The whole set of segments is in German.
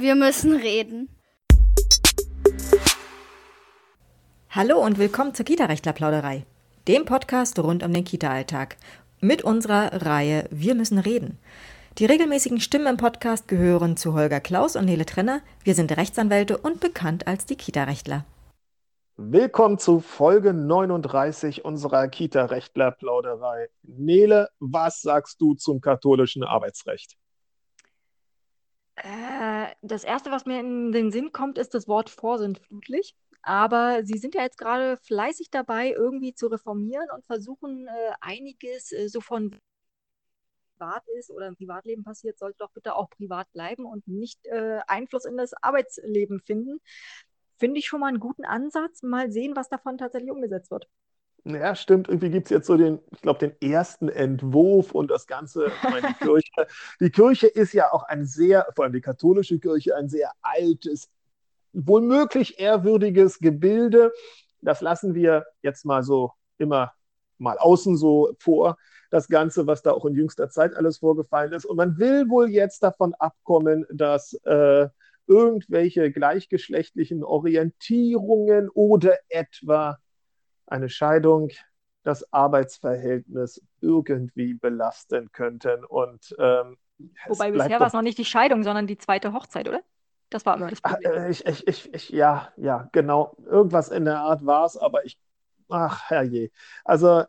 Wir müssen reden. Hallo und willkommen zur Kita-Rechtler-Plauderei, dem Podcast rund um den Kita-Alltag. Mit unserer Reihe Wir müssen reden. Die regelmäßigen Stimmen im Podcast gehören zu Holger Klaus und Nele Trenner. Wir sind Rechtsanwälte und bekannt als die Kita-Rechtler. Willkommen zu Folge 39 unserer Kita-Rechtler-Plauderei. Nele, was sagst du zum katholischen Arbeitsrecht? Äh, das Erste, was mir in den Sinn kommt, ist das Wort vorsintflutlich. Aber Sie sind ja jetzt gerade fleißig dabei, irgendwie zu reformieren und versuchen äh, einiges äh, so von privat ist oder im Privatleben passiert, sollte doch bitte auch privat bleiben und nicht äh, Einfluss in das Arbeitsleben finden. Finde ich schon mal einen guten Ansatz. Mal sehen, was davon tatsächlich umgesetzt wird. Ja, stimmt. Irgendwie gibt es jetzt so den, ich glaube, den ersten Entwurf und das Ganze. Meine, die, Kirche, die Kirche ist ja auch ein sehr, vor allem die katholische Kirche, ein sehr altes, womöglich ehrwürdiges Gebilde. Das lassen wir jetzt mal so immer mal außen so vor, das Ganze, was da auch in jüngster Zeit alles vorgefallen ist. Und man will wohl jetzt davon abkommen, dass äh, irgendwelche gleichgeschlechtlichen Orientierungen oder etwa eine Scheidung das Arbeitsverhältnis irgendwie belasten könnten. Und, ähm, Wobei bisher war es noch nicht die Scheidung, sondern die zweite Hochzeit, oder? Das war immer das Problem. Ach, ich, ich, ich, ich, ja, ja, genau. Irgendwas in der Art war es, aber ich, ach herrje. Also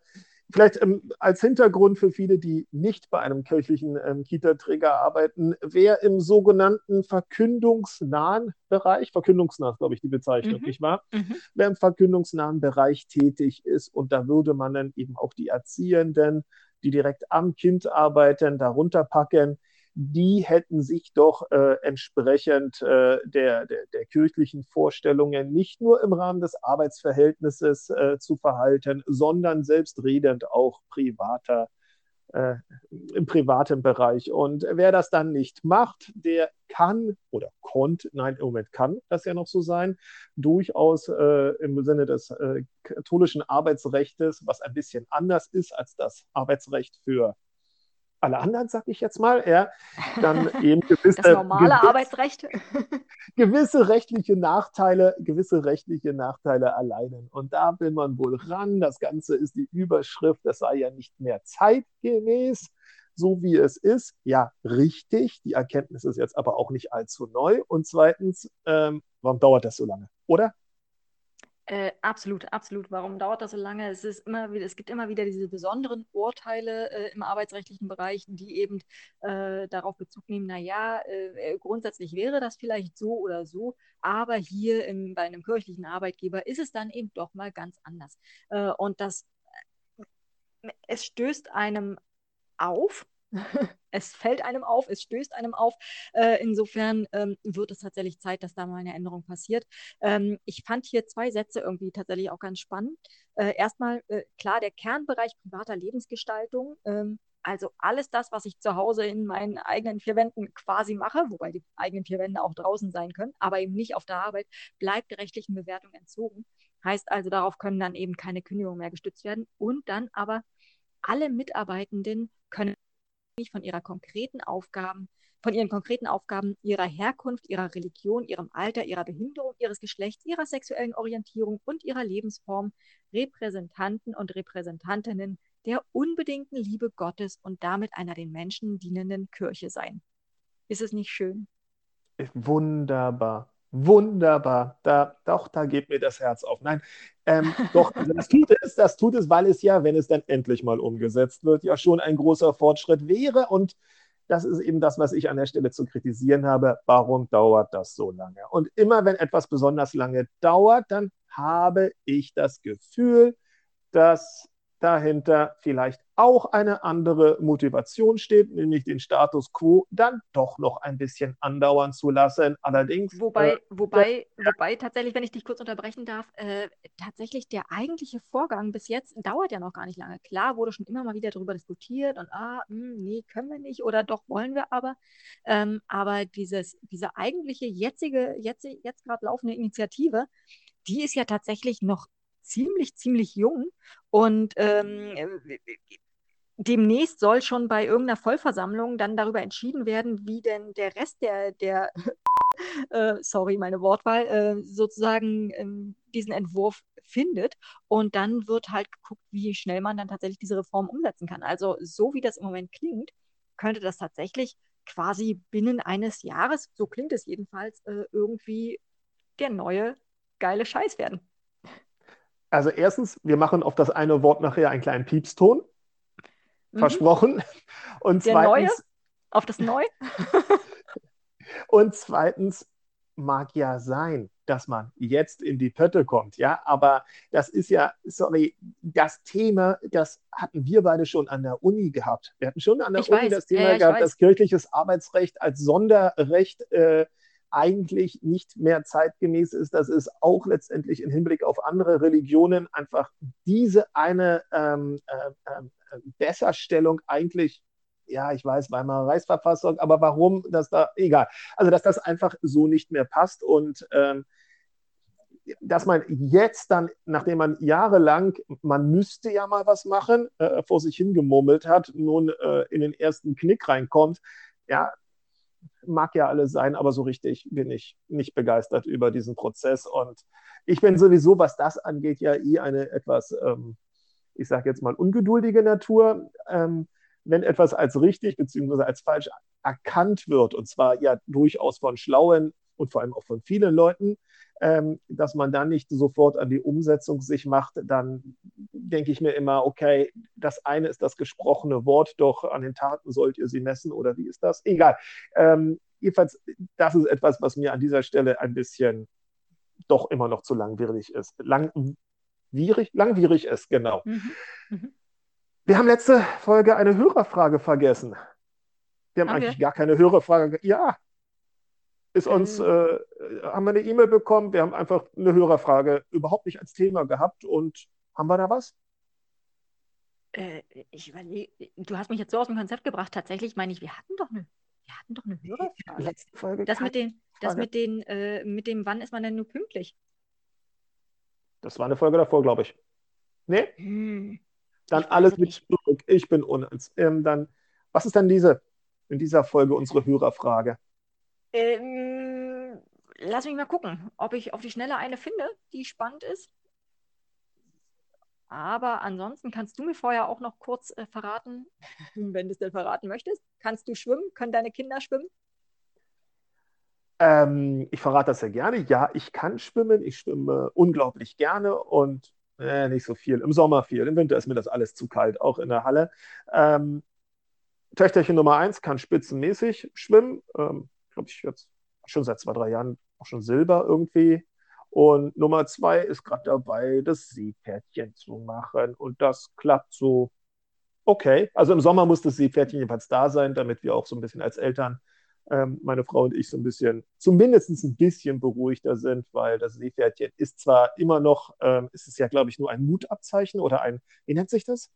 Vielleicht ähm, als Hintergrund für viele, die nicht bei einem kirchlichen ähm, Kita-Träger arbeiten, wer im sogenannten verkündungsnahen Bereich, verkündungsnah ist, glaube ich, die Bezeichnung, mhm. nicht wahr? Mhm. Wer im verkündungsnahen Bereich tätig ist und da würde man dann eben auch die Erziehenden, die direkt am Kind arbeiten, darunter packen, die hätten sich doch äh, entsprechend äh, der, der, der, kirchlichen Vorstellungen nicht nur im Rahmen des Arbeitsverhältnisses äh, zu verhalten, sondern selbstredend auch privater, äh, im privaten Bereich. Und wer das dann nicht macht, der kann oder konnte, nein, im Moment kann das ja noch so sein, durchaus äh, im Sinne des äh, katholischen Arbeitsrechts, was ein bisschen anders ist als das Arbeitsrecht für alle anderen, sag ich jetzt mal, ja, dann eben gewisse, das normale gewisse, Arbeitsrecht. gewisse rechtliche Nachteile, gewisse rechtliche Nachteile erleiden. Und da will man wohl ran. Das Ganze ist die Überschrift, das sei ja nicht mehr zeitgemäß, so wie es ist. Ja, richtig. Die Erkenntnis ist jetzt aber auch nicht allzu neu. Und zweitens, ähm, warum dauert das so lange? Oder? Äh, absolut, absolut. Warum dauert das so lange? Es, ist immer wieder, es gibt immer wieder diese besonderen Urteile äh, im arbeitsrechtlichen Bereich, die eben äh, darauf Bezug nehmen, naja, äh, grundsätzlich wäre das vielleicht so oder so, aber hier im, bei einem kirchlichen Arbeitgeber ist es dann eben doch mal ganz anders. Äh, und das, äh, es stößt einem auf, es fällt einem auf, es stößt einem auf. Äh, insofern ähm, wird es tatsächlich Zeit, dass da mal eine Änderung passiert. Ähm, ich fand hier zwei Sätze irgendwie tatsächlich auch ganz spannend. Äh, erstmal, äh, klar, der Kernbereich privater Lebensgestaltung. Ähm, also alles das, was ich zu Hause in meinen eigenen vier Wänden quasi mache, wobei die eigenen vier Wände auch draußen sein können, aber eben nicht auf der Arbeit, bleibt der rechtlichen Bewertung entzogen. Heißt also, darauf können dann eben keine Kündigungen mehr gestützt werden. Und dann aber alle Mitarbeitenden können von ihrer konkreten Aufgaben, von ihren konkreten Aufgaben, ihrer Herkunft, ihrer Religion, ihrem Alter, ihrer Behinderung, ihres Geschlechts, ihrer sexuellen Orientierung und ihrer Lebensform Repräsentanten und Repräsentantinnen der unbedingten Liebe Gottes und damit einer den Menschen dienenden Kirche sein. Ist es nicht schön? Wunderbar. Wunderbar. Da, doch, da geht mir das Herz auf. Nein, ähm, doch, das tut es, das tut es, weil es ja, wenn es dann endlich mal umgesetzt wird, ja schon ein großer Fortschritt wäre. Und das ist eben das, was ich an der Stelle zu kritisieren habe. Warum dauert das so lange? Und immer wenn etwas besonders lange dauert, dann habe ich das Gefühl, dass dahinter vielleicht auch eine andere Motivation steht, nämlich den Status quo dann doch noch ein bisschen andauern zu lassen. Allerdings. Wobei, äh, wobei, ja. wobei tatsächlich, wenn ich dich kurz unterbrechen darf, äh, tatsächlich der eigentliche Vorgang bis jetzt dauert ja noch gar nicht lange. Klar wurde schon immer mal wieder darüber diskutiert und ah, mh, hm, nee, können wir nicht oder doch wollen wir aber. Ähm, aber dieses, diese eigentliche jetzige, jetzt, jetzt gerade laufende Initiative, die ist ja tatsächlich noch ziemlich, ziemlich jung und ähm, demnächst soll schon bei irgendeiner Vollversammlung dann darüber entschieden werden, wie denn der Rest der, der äh, sorry, meine Wortwahl, äh, sozusagen ähm, diesen Entwurf findet. Und dann wird halt geguckt, wie schnell man dann tatsächlich diese Reform umsetzen kann. Also so wie das im Moment klingt, könnte das tatsächlich quasi binnen eines Jahres, so klingt es jedenfalls, äh, irgendwie der neue geile Scheiß werden. Also erstens, wir machen auf das eine Wort nachher einen kleinen Piepston. Mhm. Versprochen. Und der zweitens, neue? Auf das Neue? und zweitens, mag ja sein, dass man jetzt in die Pötte kommt, ja, aber das ist ja, sorry, das Thema, das hatten wir beide schon an der Uni gehabt. Wir hatten schon an der ich Uni weiß. das Thema Ja, gehabt, weiß. dass kirchliches Arbeitsrecht als Sonderrecht äh, eigentlich nicht mehr zeitgemäß ist. Das ist auch letztendlich im Hinblick auf andere Religionen einfach diese eine ähm, äh, äh, Besserstellung eigentlich ja, ich weiß, Weimarer Reichsverfassung, aber warum, dass da, egal. Also, dass das einfach so nicht mehr passt und ähm, dass man jetzt dann, nachdem man jahrelang, man müsste ja mal was machen, äh, vor sich hingemurmelt hat, nun äh, in den ersten Knick reinkommt, ja, mag ja alles sein, aber so richtig bin ich nicht begeistert über diesen Prozess und ich bin sowieso, was das angeht, ja eh eine etwas, ähm, ich sage jetzt mal, ungeduldige Natur. Ähm, wenn etwas als richtig bzw. als falsch erkannt wird, und zwar ja durchaus von schlauen und vor allem auch von vielen Leuten, ähm, dass man dann nicht sofort an die Umsetzung sich macht, dann denke ich mir immer, okay, das eine ist das gesprochene Wort, doch an den Taten sollt ihr sie messen oder wie ist das? Egal. Ähm, jedenfalls, das ist etwas, was mir an dieser Stelle ein bisschen doch immer noch zu langwierig ist. Langwierig, langwierig ist, genau. Mhm. Mhm. Wir haben letzte Folge eine Hörerfrage vergessen. Wir haben, Haben eigentlich gar keine Hörerfrage. ge- Ja, ist uns, Äh. äh, haben wir eine E-Mail bekommen. Wir haben einfach eine Hörerfrage überhaupt nicht als Thema gehabt. Und haben wir da was? Äh, ich überlege, du hast mich jetzt so aus dem Konzept gebracht. Tatsächlich meine ich, wir hatten doch eine, wir hatten doch eine Hörerfrage. Letzte Folge. Das mit den, das mit den, äh, mit dem, wann ist man denn nur pünktlich? Das war eine Folge davor, glaube ich. Nee? Hm. Dann Ich alles es mit zurück. Ich bin unnütz. Ähm, dann, was ist denn diese, in dieser Folge unsere Hörerfrage? Ähm, lass mich mal gucken, ob ich auf die Schnelle eine finde, die spannend ist. Aber ansonsten kannst du mir vorher auch noch kurz äh, verraten, wenn du es denn verraten möchtest. Kannst du schwimmen? Können deine Kinder schwimmen? Ähm, ich verrate das sehr gerne. Ja, ich kann schwimmen. Ich schwimme unglaublich gerne und äh, nicht so viel. Im Sommer viel. Im Winter ist mir das alles zu kalt, auch in der Halle. Ähm, Töchterchen Nummer eins kann spitzenmäßig schwimmen. Ähm, glaube ich jetzt schon seit zwei, drei Jahren auch schon Silber irgendwie. Und Nummer zwei ist gerade dabei, das Seepferdchen zu machen. Und das klappt so okay. Also im Sommer muss das Seepferdchen jedenfalls da sein, damit wir auch so ein bisschen als Eltern ähm, meine Frau und ich so ein bisschen, zumindest ein bisschen beruhigter sind, weil das Seepferdchen ist zwar immer noch, ähm, ist es ja, glaube ich, nur ein Mutabzeichen oder ein, wie nennt sich das?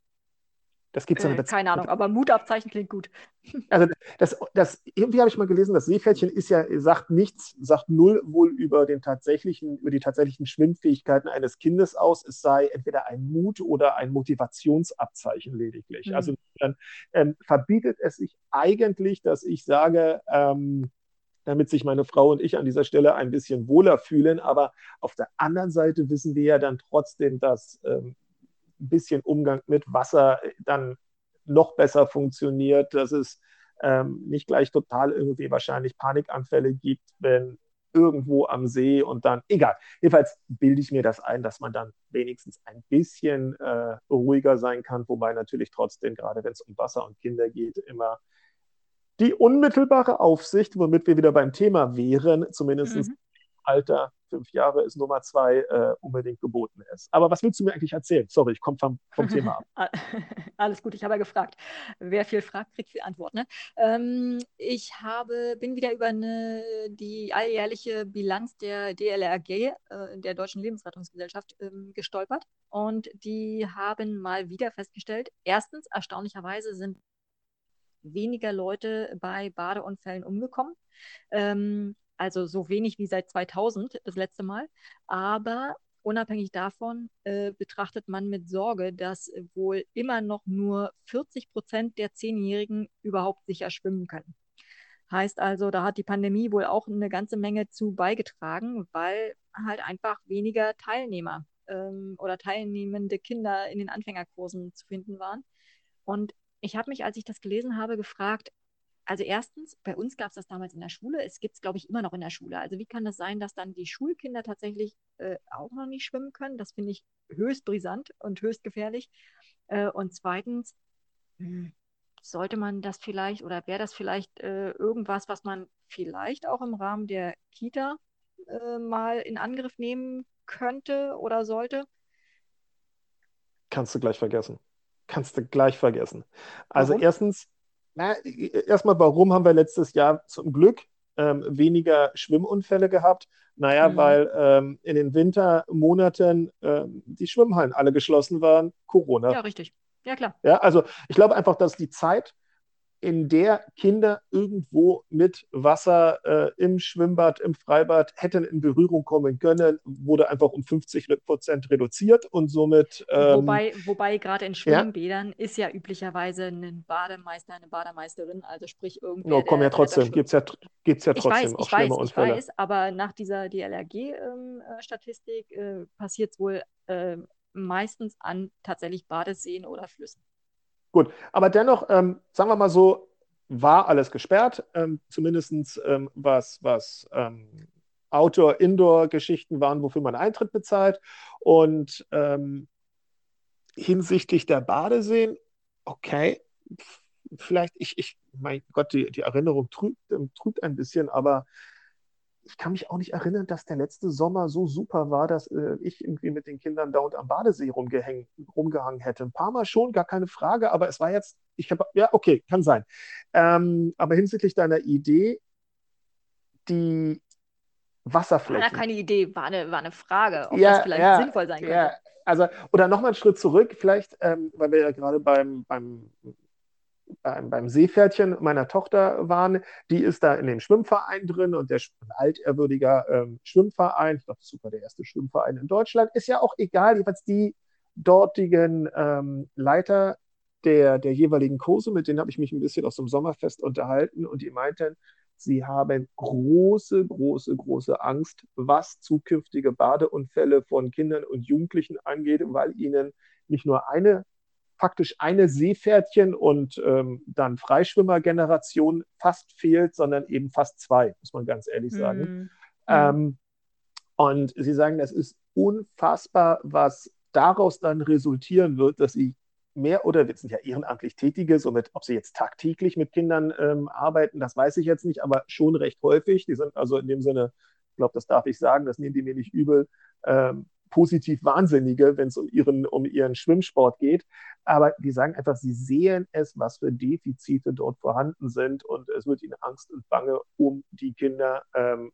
Das gibt es Äh, keine Ahnung, aber Mutabzeichen klingt gut. Also das, das, irgendwie habe ich mal gelesen, das Seepferdchen ist ja, sagt nichts, sagt null wohl über den tatsächlichen, über die tatsächlichen Schwimmfähigkeiten eines Kindes aus. Es sei entweder ein Mut oder ein Motivationsabzeichen lediglich. Mhm. Also dann ähm, verbietet es sich eigentlich, dass ich sage, ähm, damit sich meine Frau und ich an dieser Stelle ein bisschen wohler fühlen. Aber auf der anderen Seite wissen wir ja dann trotzdem, dass ähm, ein bisschen Umgang mit Wasser dann noch besser funktioniert, dass es ähm, nicht gleich total irgendwie wahrscheinlich Panikanfälle gibt, wenn irgendwo am See und dann, egal. Jedenfalls bilde ich mir das ein, dass man dann wenigstens ein bisschen äh, ruhiger sein kann, wobei natürlich trotzdem, gerade wenn es um Wasser und Kinder geht, immer die unmittelbare Aufsicht, womit wir wieder beim Thema wären, zumindest Mhm. Alter, fünf Jahre ist Nummer zwei, äh, unbedingt geboten ist. Aber was willst du mir eigentlich erzählen? Sorry, ich komme vom, vom Thema ab. Alles gut, ich habe ja gefragt. Wer viel fragt, kriegt viel Antwort. Ne? Ähm, ich habe, bin wieder über eine, die alljährliche Bilanz der DLRG, äh, der Deutschen Lebensrettungsgesellschaft, ähm, gestolpert. Und die haben mal wieder festgestellt, erstens, erstaunlicherweise sind weniger Leute bei Badeunfällen umgekommen. Ähm, also so wenig wie seit 2000 das letzte Mal. Aber unabhängig davon äh, betrachtet man mit Sorge, dass wohl immer noch nur 40 Prozent der Zehnjährigen überhaupt sicher schwimmen können. Heißt also, da hat die Pandemie wohl auch eine ganze Menge zu beigetragen, weil halt einfach weniger Teilnehmer ähm, oder teilnehmende Kinder in den Anfängerkursen zu finden waren. Und ich habe mich, als ich das gelesen habe, gefragt, also erstens, bei uns gab es das damals in der Schule, es gibt es, glaube ich, immer noch in der Schule. Also wie kann das sein, dass dann die Schulkinder tatsächlich äh, auch noch nicht schwimmen können? Das finde ich höchst brisant und höchst gefährlich. Äh, und zweitens, hm, sollte man das vielleicht oder wäre das vielleicht äh, irgendwas, was man vielleicht auch im Rahmen der Kita äh, mal in Angriff nehmen könnte oder sollte? Kannst du gleich vergessen. Kannst du gleich vergessen. Also warum? erstens, na, erstmal, warum haben wir letztes Jahr zum Glück ähm, weniger Schwimmunfälle gehabt? Naja, mhm. weil ähm, in den Wintermonaten ähm, die Schwimmhallen alle geschlossen waren, Corona. Ja, richtig. Ja, klar. Ja, also ich glaube einfach, dass die Zeit in der Kinder irgendwo mit Wasser äh, im Schwimmbad, im Freibad hätten in Berührung kommen können, wurde einfach um 50 Prozent reduziert und somit. Ähm, wobei, wobei gerade in Schwimmbädern ja? ist ja üblicherweise ein Bademeister, eine Bademeisterin, also sprich irgendwie. No, komm ja trotzdem, gibt es ja, gibt's ja trotzdem ich weiß, auch ich schlimme weiß, Unfälle. Ich weiß, aber nach dieser DLRG-Statistik ähm, äh, äh passiert es wohl äh, meistens an tatsächlich Badeseen oder Flüssen. Gut, aber dennoch, ähm, sagen wir mal so, war alles gesperrt, ähm, zumindest ähm, was, was ähm, Outdoor-Indoor-Geschichten waren, wofür man Eintritt bezahlt. Und ähm, hinsichtlich der Badeseen, okay, vielleicht, ich, ich, mein Gott, die, die Erinnerung trügt, ähm, trügt ein bisschen, aber ich kann mich auch nicht erinnern, dass der letzte Sommer so super war, dass äh, ich irgendwie mit den Kindern da und am Badesee rumgehangen, rumgehangen hätte. Ein paar Mal schon, gar keine Frage, aber es war jetzt, ich habe, ja, okay, kann sein. Ähm, aber hinsichtlich deiner Idee, die Wasserfläche. War keine Idee, war eine, war eine Frage, ob ja, das vielleicht ja, sinnvoll sein könnte. Ja, also, oder nochmal einen Schritt zurück, vielleicht, ähm, weil wir ja gerade beim, beim beim, beim Seepferdchen meiner Tochter waren, die ist da in dem Schwimmverein drin und der ein altehrwürdiger ähm, Schwimmverein, ich glaube, sogar der erste Schwimmverein in Deutschland, ist ja auch egal, jedenfalls die dortigen ähm, Leiter der, der jeweiligen Kurse, mit denen habe ich mich ein bisschen aus dem Sommerfest unterhalten und die meinten, sie haben große, große, große Angst, was zukünftige Badeunfälle von Kindern und Jugendlichen angeht, weil ihnen nicht nur eine faktisch eine Seepferdchen und ähm, dann Freischwimmergeneration fast fehlt, sondern eben fast zwei, muss man ganz ehrlich sagen. Mhm. Ähm, und sie sagen, das ist unfassbar, was daraus dann resultieren wird, dass sie mehr oder wir sind ja ehrenamtlich Tätige, somit, ob sie jetzt tagtäglich mit Kindern ähm, arbeiten, das weiß ich jetzt nicht, aber schon recht häufig. Die sind also in dem Sinne, ich glaube, das darf ich sagen, das nehmen die mir nicht übel, ähm, positiv Wahnsinnige, wenn es um ihren, um ihren Schwimmsport geht. Aber die sagen einfach, sie sehen es, was für Defizite dort vorhanden sind und es wird ihnen Angst und Bange um die Kinder ähm,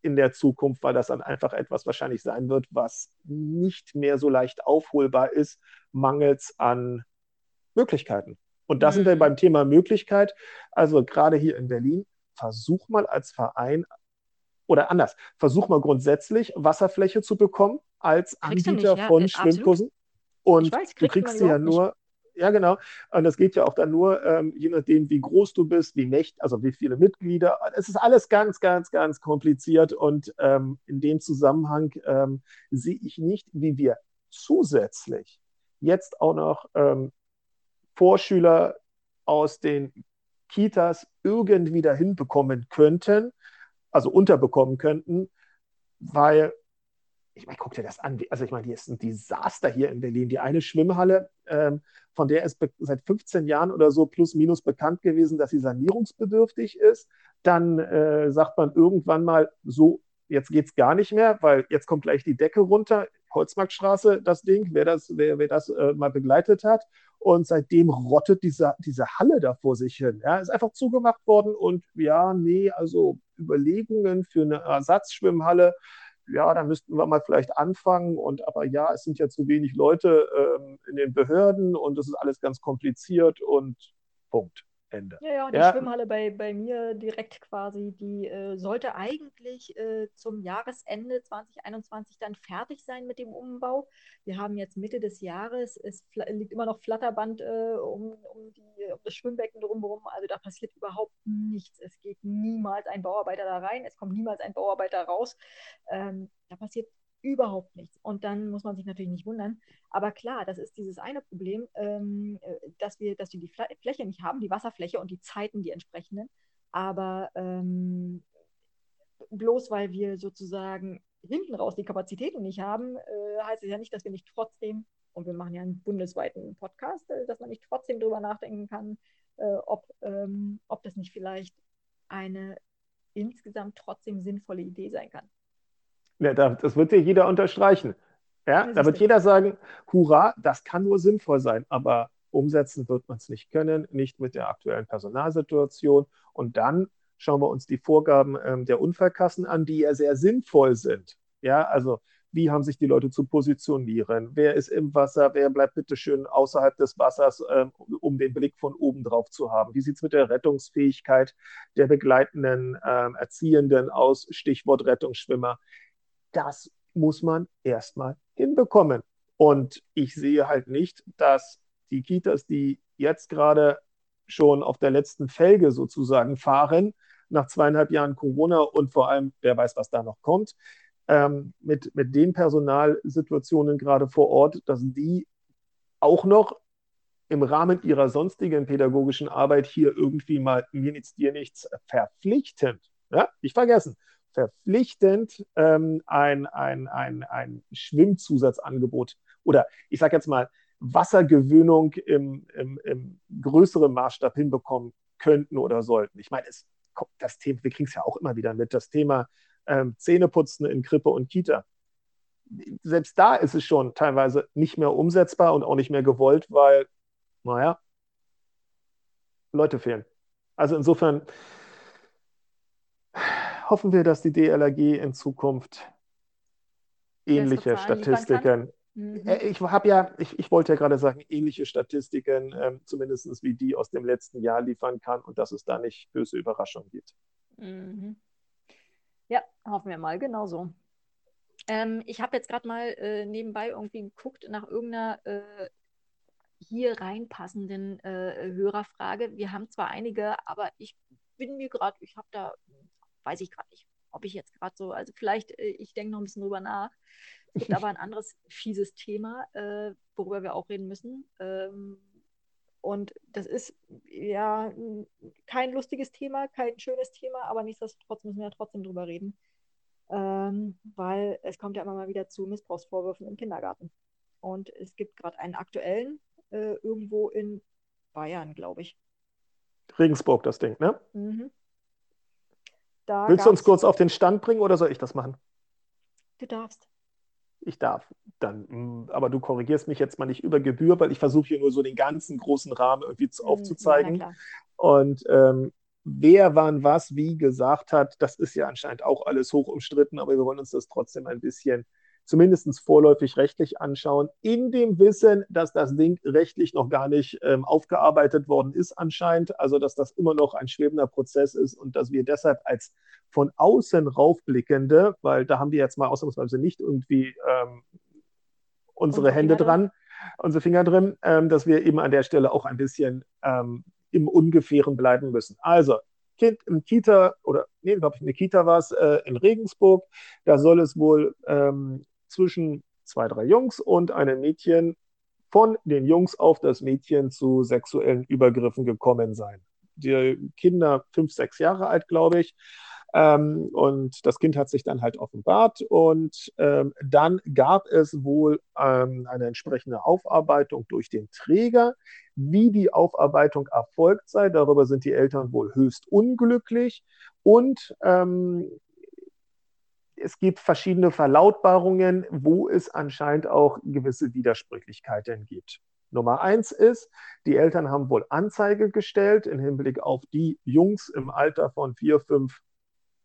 in der Zukunft, weil das dann einfach etwas wahrscheinlich sein wird, was nicht mehr so leicht aufholbar ist, mangels an Möglichkeiten. Und da mhm. sind wir mhm. beim Thema Möglichkeit. Also gerade hier in Berlin, versuch mal als Verein oder anders, versuch mal grundsätzlich Wasserfläche zu bekommen als Anbieter nicht, von ja, Schwimmkursen. Und weiß, du kriegst sie ja nur, nicht. ja genau, und das geht ja auch dann nur, ähm, je nachdem, wie groß du bist, wie mächtig, also wie viele Mitglieder. Es ist alles ganz, ganz, ganz kompliziert und ähm, in dem Zusammenhang ähm, sehe ich nicht, wie wir zusätzlich jetzt auch noch ähm, Vorschüler aus den Kitas irgendwie dahin bekommen könnten, also unterbekommen könnten, weil ich meine, guck dir das an. Also ich meine, hier ist ein Desaster hier in Berlin. Die eine Schwimmhalle, ähm, von der ist seit 15 Jahren oder so plus minus bekannt gewesen, dass sie sanierungsbedürftig ist. Dann äh, sagt man irgendwann mal so, jetzt geht es gar nicht mehr, weil jetzt kommt gleich die Decke runter. Holzmarktstraße, das Ding, wer das, wer, wer das äh, mal begleitet hat. Und seitdem rottet diese, diese Halle da vor sich hin. Ja, ist einfach zugemacht worden und ja, nee, also Überlegungen für eine Ersatzschwimmhalle ja, da müssten wir mal vielleicht anfangen. Und aber ja, es sind ja zu wenig Leute ähm, in den Behörden und das ist alles ganz kompliziert und Punkt. Ende. Ja, ja, die Ja. Schwimmhalle bei, bei mir direkt quasi, die äh, sollte eigentlich äh, zum Jahresende 2021 dann fertig sein mit dem Umbau. Wir haben jetzt Mitte des Jahres, es liegt immer noch Flatterband äh, um, um, die, um das Schwimmbecken drumherum, also da passiert überhaupt nichts. Es geht niemals ein Bauarbeiter da rein, es kommt niemals ein Bauarbeiter raus. Ähm, da passiert überhaupt nichts. Und dann muss man sich natürlich nicht wundern. Aber klar, das ist dieses eine Problem, ähm, äh, dass wir, dass wir die Fla Fläche nicht haben, die Wasserfläche und die Zeiten, die entsprechenden. Aber ähm, bloß weil wir sozusagen hinten raus die Kapazitäten nicht haben, äh, heißt es ja nicht, dass wir nicht trotzdem, und wir machen ja einen bundesweiten Podcast, äh, dass man nicht trotzdem drüber nachdenken kann, äh, ob, ähm, ob das nicht vielleicht eine insgesamt trotzdem sinnvolle Idee sein kann. Ja, da- das wird dir jeder unterstreichen. Ja, da wird jeder sagen, hurra, das kann nur sinnvoll sein, aber umsetzen wird man es nicht können, nicht mit der aktuellen Personalsituation. Und dann schauen wir uns die Vorgaben ähm, der Unfallkassen an, die ja sehr sinnvoll sind. Ja, also wie haben sich die Leute zu positionieren? Wer ist im Wasser? Wer bleibt bitte schön außerhalb des Wassers, ähm, um den Blick von oben drauf zu haben? Wie sieht es mit der Rettungsfähigkeit der begleitenden ähm, Erziehenden aus? Stichwort Rettungsschwimmer. Das muss man erstmal hinbekommen. Und ich sehe halt nicht, dass die Kitas, die jetzt gerade schon auf der letzten Felge sozusagen fahren, nach zweieinhalb Jahren Corona und vor allem, wer weiß, was da noch kommt, ähm, mit, mit den Personalsituationen gerade vor Ort, dass die auch noch im Rahmen ihrer sonstigen pädagogischen Arbeit hier irgendwie mal mir nichts, dir nichts verpflichtend, ja, nicht vergessen, verpflichtend ähm, ein, ein, ein, ein Schwimmzusatzangebot oder ich sage jetzt mal Wassergewöhnung im, im, im größeren Maßstab hinbekommen könnten oder sollten. Ich meine, es kommt das Thema, wir kriegen es ja auch immer wieder mit, das Thema ähm, Zähneputzen in Krippe und Kita. Selbst da ist es schon teilweise nicht mehr umsetzbar und auch nicht mehr gewollt, weil, naja, Leute fehlen. Also insofern hoffen wir, dass die DLRG in Zukunft ähnliche. Statistiken Mhm. äh, Ich habe ja, ich, ich wollte ja gerade sagen, ähnliche Statistiken, ähm, zumindest wie die aus dem letzten Jahr liefern kann und dass es da nicht böse Überraschungen gibt. Mhm. Ja, hoffen wir mal, genau so. Ähm, ich habe jetzt gerade mal äh, nebenbei irgendwie geguckt nach irgendeiner äh, hier reinpassenden äh, Hörerfrage. Wir haben zwar einige, aber ich bin mir gerade, ich habe da, weiß ich gerade nicht, ob ich jetzt gerade so, also vielleicht, äh, ich denke noch ein bisschen drüber nach. Es gibt aber ein anderes fieses Thema, äh, worüber wir auch reden müssen. Ähm, und das ist ja kein lustiges Thema, kein schönes Thema, aber nichtsdestotrotz müssen wir ja trotzdem drüber reden. Ähm, weil es kommt ja immer mal wieder zu Missbrauchsvorwürfen im Kindergarten. Und es gibt gerade einen aktuellen äh, irgendwo in Bayern, glaube ich. Regensburg, das Ding, ne? Mhm. Da Willst du uns kurz auf den Stand bringen oder soll ich das machen? Du darfst. Ich darf. Dann, mm, aber du korrigierst mich jetzt mal nicht über Gebühr, weil ich versuche hier nur so den ganzen großen Rahmen irgendwie zu, Mm, aufzuzeigen. Ja. Und ähm, wer wann was wie gesagt hat, das ist ja anscheinend auch alles hoch umstritten, aber wir wollen uns das trotzdem ein bisschen zumindest vorläufig rechtlich anschauen, in dem Wissen, dass das Ding rechtlich noch gar nicht ähm, aufgearbeitet worden ist anscheinend, also dass das immer noch ein schwebender Prozess ist und dass wir deshalb als von außen raufblickende, weil da haben wir jetzt mal ausnahmsweise nicht irgendwie ähm, unsere Unsere Hände dran, unsere Finger drin, ähm, dass wir eben an der Stelle auch ein bisschen ähm, im Ungefähren bleiben müssen. Also, Kind im Kita oder nee, glaube ich, eine Kita war es äh, in Regensburg. Da soll es wohl ähm, zwischen zwei, drei Jungs und einem Mädchen von den Jungs auf das Mädchen zu sexuellen Übergriffen gekommen sein. Die Kinder fünf, sechs Jahre alt, glaube ich. Ähm, und das Kind hat sich dann halt offenbart und ähm, dann gab es wohl ähm, eine entsprechende Aufarbeitung durch den Träger. Wie die Aufarbeitung erfolgt sei, darüber sind die Eltern wohl höchst unglücklich und ähm, es gibt verschiedene Verlautbarungen, wo es anscheinend auch gewisse Widersprüchlichkeiten gibt. Nummer eins ist, die Eltern haben wohl Anzeige gestellt im Hinblick auf die Jungs im Alter von vier, fünf,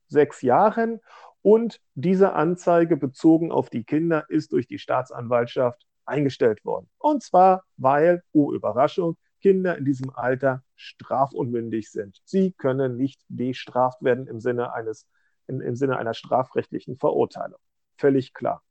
sechs Jahren. Und diese Anzeige bezogen auf die Kinder ist durch die Staatsanwaltschaft eingestellt worden. Und zwar, weil, oh Überraschung, Kinder in diesem Alter strafunmündig sind. Sie können nicht bestraft werden im Sinne, eines, im, im Sinne einer strafrechtlichen Verurteilung. Völlig klar.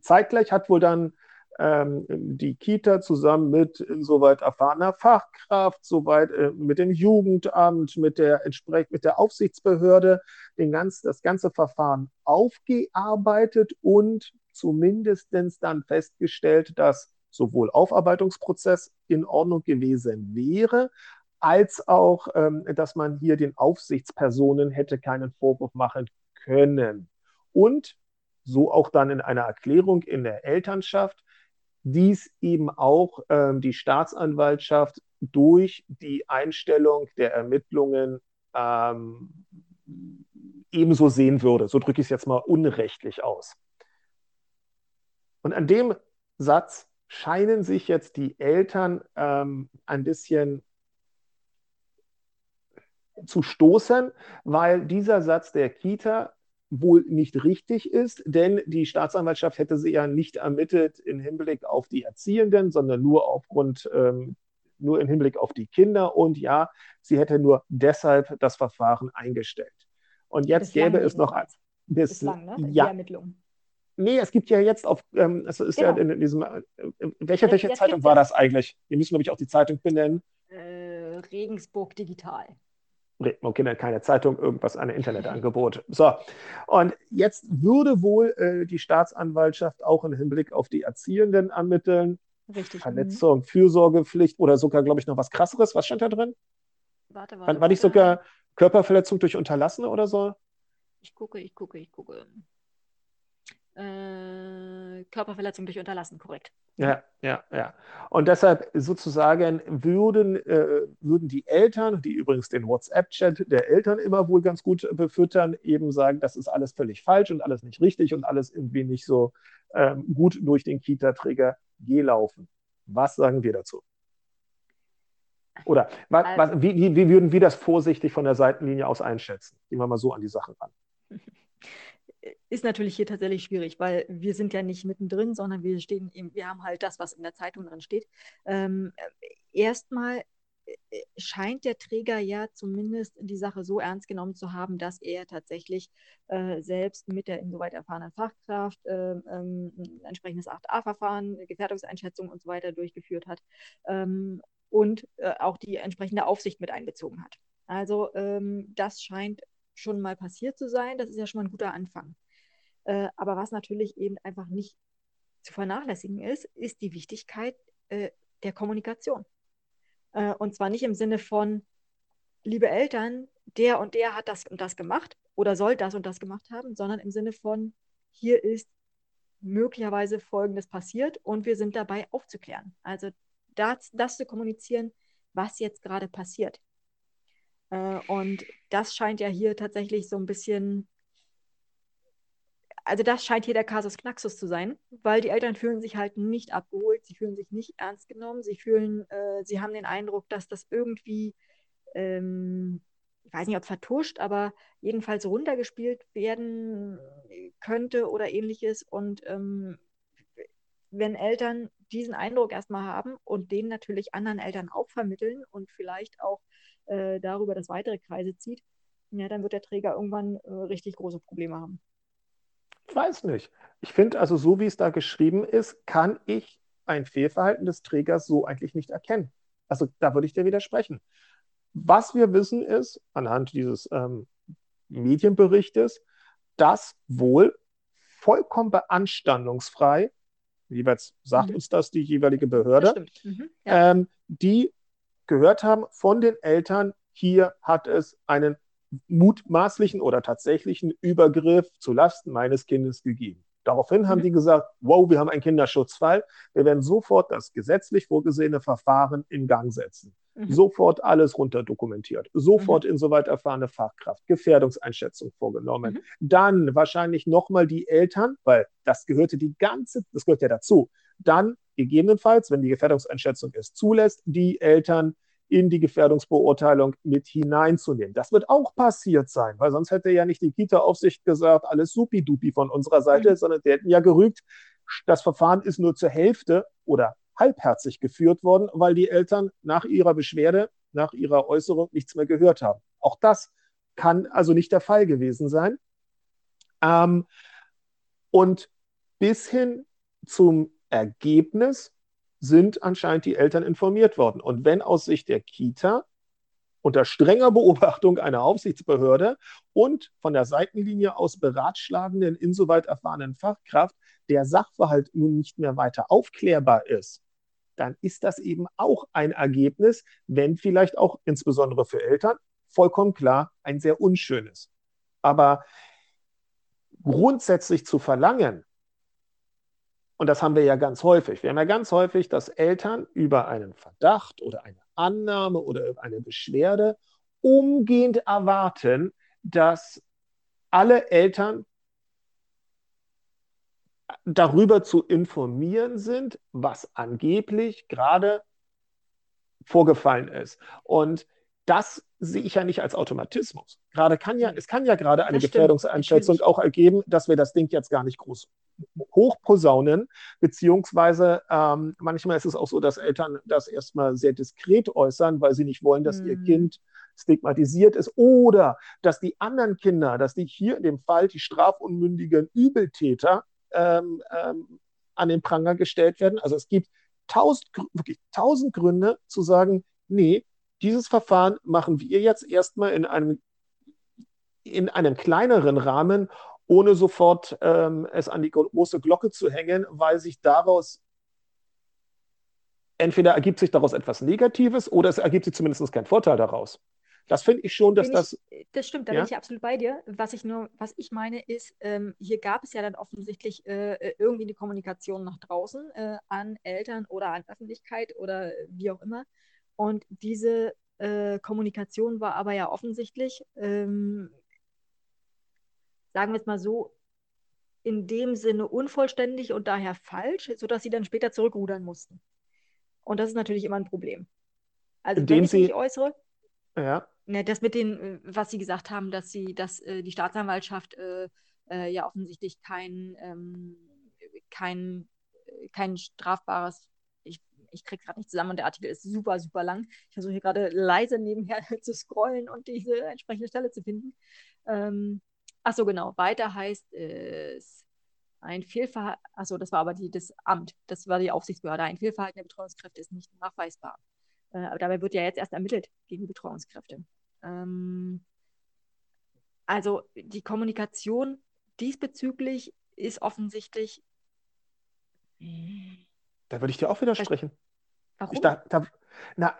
Zeitgleich hat wohl dann ähm, die Kita zusammen mit insoweit erfahrener Fachkraft, soweit äh, mit dem Jugendamt, mit der, entsprechend mit der Aufsichtsbehörde den ganz, das ganze Verfahren aufgearbeitet und zumindest dann festgestellt, dass sowohl Aufarbeitungsprozess in Ordnung gewesen wäre, als auch, ähm, dass man hier den Aufsichtspersonen hätte keinen Vorwurf machen können. Und so auch dann in einer Erklärung in der Elternschaft, dies eben auch ähm, die Staatsanwaltschaft durch die Einstellung der Ermittlungen ähm, ebenso sehen würde. So drücke ich es jetzt mal unrechtlich aus. Und an dem Satz scheinen sich jetzt die Eltern ähm, ein bisschen zu stoßen, weil dieser Satz der Kita wohl nicht richtig ist, denn die Staatsanwaltschaft hätte sie ja nicht ermittelt im Hinblick auf die Erziehenden, sondern nur aufgrund, ähm, nur im Hinblick auf die Kinder. Und ja, sie hätte nur deshalb das Verfahren eingestellt. Und jetzt Bislang gäbe es noch bis, Bislang, ne? ja, die Ermittlung. Nee, es gibt ja jetzt auf, ähm, es ist genau. ja in, in diesem, äh, welche, welche jetzt Zeitung war das eigentlich? Wir müssen, glaube ich, auch die Zeitung benennen. Äh, Regensburg Digital. Okay, dann keine Zeitung, irgendwas, ein Internetangebot. So, und jetzt würde wohl äh, die Staatsanwaltschaft auch im Hinblick auf die Erziehenden ermitteln. Richtig. Verletzung. Fürsorgepflicht oder sogar, glaube ich, noch was krasseres. Was stand da drin? Warte, warte. War, war nicht sogar Körperverletzung durch Unterlassene oder so? Ich gucke, ich gucke, ich gucke. Äh, Körperverletzung durch Unterlassen, korrekt. Ja, ja, ja. Und deshalb sozusagen würden, äh, würden die Eltern, die übrigens den WhatsApp-Chat der Eltern immer wohl ganz gut befüttern, eben sagen, das ist alles völlig falsch und alles nicht richtig und alles irgendwie nicht so ähm, gut durch den Kita-Träger gelaufen. Was sagen wir dazu? Oder was, was, wie, wie, würden wir das vorsichtig von der Seitenlinie aus einschätzen? Gehen wir mal so an die Sachen ran. ist natürlich hier tatsächlich schwierig, weil wir sind ja nicht mittendrin, sondern wir stehen eben, wir haben halt das, was in der Zeitung drin steht. Ähm, erstmal äh, scheint der Träger ja zumindest die Sache so ernst genommen zu haben, dass er tatsächlich äh, selbst mit der insoweit erfahrenen Fachkraft äh, ähm, ein entsprechendes 8a-Verfahren, Gefährdungseinschätzung und so weiter durchgeführt hat ähm, und äh, auch die entsprechende Aufsicht mit einbezogen hat. Also ähm, das scheint schon mal passiert zu sein. Das ist ja schon mal ein guter Anfang. Äh, aber was natürlich eben einfach nicht zu vernachlässigen ist, ist die Wichtigkeit äh, der Kommunikation. Äh, und zwar nicht im Sinne von, liebe Eltern, der und der hat das und das gemacht oder soll das und das gemacht haben, sondern im Sinne von, hier ist möglicherweise Folgendes passiert und wir sind dabei aufzuklären. Also das, das zu kommunizieren, was jetzt gerade passiert. Äh, und das scheint ja hier tatsächlich so ein bisschen, also das scheint hier der Kasus Knaxus zu sein, weil die Eltern fühlen sich halt nicht abgeholt, sie fühlen sich nicht ernst genommen, sie fühlen, äh, sie haben den Eindruck, dass das irgendwie, ähm, ich weiß nicht, ob vertuscht, aber jedenfalls runtergespielt werden könnte oder ähnliches. Und ähm, wenn Eltern diesen Eindruck erstmal haben und den natürlich anderen Eltern auch vermitteln und vielleicht auch äh, darüber das weitere Kreise zieht, ja, dann wird der Träger irgendwann äh, richtig große Probleme haben. Ich weiß nicht. Ich finde also, so wie es da geschrieben ist, kann ich ein Fehlverhalten des Trägers so eigentlich nicht erkennen. Also da würde ich dir widersprechen. Was wir wissen ist, anhand dieses ähm, Medienberichtes, dass wohl vollkommen beanstandungsfrei, jeweils sagt mhm. uns das die jeweilige Behörde, mhm. ja. ähm, die gehört haben von den Eltern, hier hat es einen mutmaßlichen oder tatsächlichen Übergriff zu Lasten meines Kindes gegeben. Daraufhin haben die gesagt, wow, wir haben einen Kinderschutzfall. Wir werden sofort das gesetzlich vorgesehene Verfahren in Gang setzen. Mhm. Sofort alles runter dokumentiert. Sofort mhm. insoweit erfahrene Fachkraft, Gefährdungseinschätzung vorgenommen. Mhm. Dann wahrscheinlich nochmal die Eltern, weil das gehörte die ganze, das gehört ja dazu. Dann gegebenenfalls, wenn die Gefährdungseinschätzung es zulässt, die Eltern in die Gefährdungsbeurteilung mit hineinzunehmen. Das wird auch passiert sein, weil sonst hätte ja nicht die Kita-Aufsicht gesagt, alles supi-dupi von unserer Seite, mhm. sondern die hätten ja gerügt, das Verfahren ist nur zur Hälfte oder halbherzig geführt worden, weil die Eltern nach ihrer Beschwerde, nach ihrer Äußerung nichts mehr gehört haben. Auch das kann also nicht der Fall gewesen sein. Ähm, und bis hin zum Ergebnis sind anscheinend die Eltern informiert worden. Und wenn aus Sicht der Kita unter strenger Beobachtung einer Aufsichtsbehörde und von der Seitenlinie aus beratschlagenden, insoweit erfahrenen Fachkraft der Sachverhalt nun nicht mehr weiter aufklärbar ist, dann ist das eben auch ein Ergebnis, wenn vielleicht auch insbesondere für Eltern vollkommen klar ein sehr unschönes. Aber grundsätzlich zu verlangen, und das haben wir ja ganz häufig. Wir haben ja ganz häufig, dass Eltern über einen Verdacht oder eine Annahme oder eine Beschwerde umgehend erwarten, dass alle Eltern darüber zu informieren sind, was angeblich gerade vorgefallen ist. Und das sehe ich ja nicht als Automatismus. Gerade kann ja, es kann ja gerade eine Gefährdungseinschätzung auch ergeben, dass wir das Ding jetzt gar nicht groß hochposaunen, beziehungsweise ähm, manchmal ist es auch so, dass Eltern das erstmal sehr diskret äußern, weil sie nicht wollen, dass mhm. ihr Kind stigmatisiert ist oder dass die anderen Kinder, dass die hier in dem Fall die strafunmündigen Übeltäter ähm, ähm, an den Pranger gestellt werden. Also es gibt tausend, wirklich tausend Gründe zu sagen, nee, dieses Verfahren machen wir jetzt erstmal in einem, in einem kleineren Rahmen, ohne sofort ähm, es an die große Glocke zu hängen, weil sich daraus entweder ergibt sich daraus etwas Negatives oder es ergibt sich zumindest kein Vorteil daraus. Das finde ich schon, dass bin das. Ich, das stimmt, da ja? bin ich absolut bei dir. Was ich nur, was ich meine, ist, ähm, hier gab es ja dann offensichtlich äh, äh irgendwie eine Kommunikation nach draußen äh, an Eltern oder an Öffentlichkeit oder wie auch immer. Und diese äh, Kommunikation war aber ja offensichtlich, ähm, sagen wir es mal so, in dem Sinne unvollständig und daher falsch, sodass sie dann später zurückrudern mussten. Und das ist natürlich immer ein Problem. Also Indem wenn ich sie, mich äußere, ja. Ne, das mit den, äh, was Sie gesagt haben, dass sie, dass äh, die Staatsanwaltschaft äh, äh, ja offensichtlich kein, ähm, kein, äh, kein strafbares ich kriege gerade nicht zusammen und der Artikel ist super, super lang. Ich versuche hier gerade leise nebenher zu scrollen und diese entsprechende Stelle zu finden. Ähm, ach so, genau. Weiter heißt es ein Fehlverhalten, achso, das war aber die, das Amt, das war die Aufsichtsbehörde. Ein Fehlverhalten der Betreuungskräfte ist nicht nachweisbar. Äh, aber dabei wird ja jetzt erst ermittelt gegen Betreuungskräfte. Ähm, also die Kommunikation diesbezüglich ist offensichtlich. Da würde ich dir auch widersprechen. Warum? Ich da, da, na,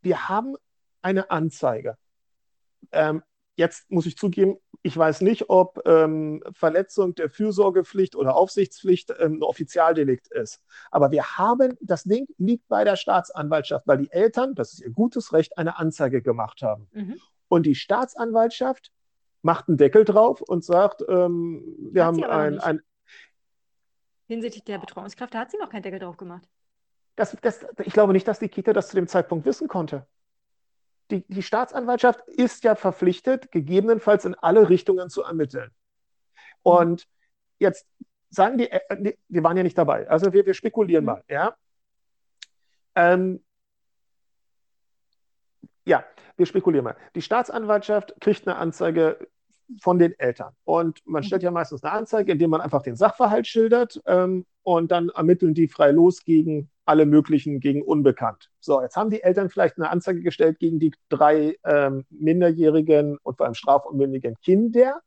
wir haben eine Anzeige. Ähm, jetzt muss ich zugeben, ich weiß nicht, ob ähm, Verletzung der Fürsorgepflicht oder Aufsichtspflicht ähm, ein Offizialdelikt ist. Aber wir haben, das Ding liegt bei der Staatsanwaltschaft, weil die Eltern, das ist ihr gutes Recht, eine Anzeige gemacht haben. Mhm. Und die Staatsanwaltschaft macht einen Deckel drauf und sagt, ähm, wir hat haben ein, ein, Hinsichtlich der Betreuungskraft, da hat sie noch keinen Deckel drauf gemacht. Das, das, ich glaube nicht, dass die Kita das zu dem Zeitpunkt wissen konnte. Die, die Staatsanwaltschaft ist ja verpflichtet, gegebenenfalls in alle Richtungen zu ermitteln. Und jetzt sagen die, äh, wir waren ja nicht dabei, also wir, wir spekulieren mhm. mal, ja. Ähm, ja, wir spekulieren mal. Die Staatsanwaltschaft kriegt eine Anzeige von den Eltern. Und man stellt ja meistens eine Anzeige, indem man einfach den Sachverhalt schildert ähm, und dann ermitteln die frei los gegen alle möglichen, gegen unbekannt. So, jetzt haben die Eltern vielleicht eine Anzeige gestellt gegen die drei ähm, minderjährigen und vor allem strafunmündigen Kinder.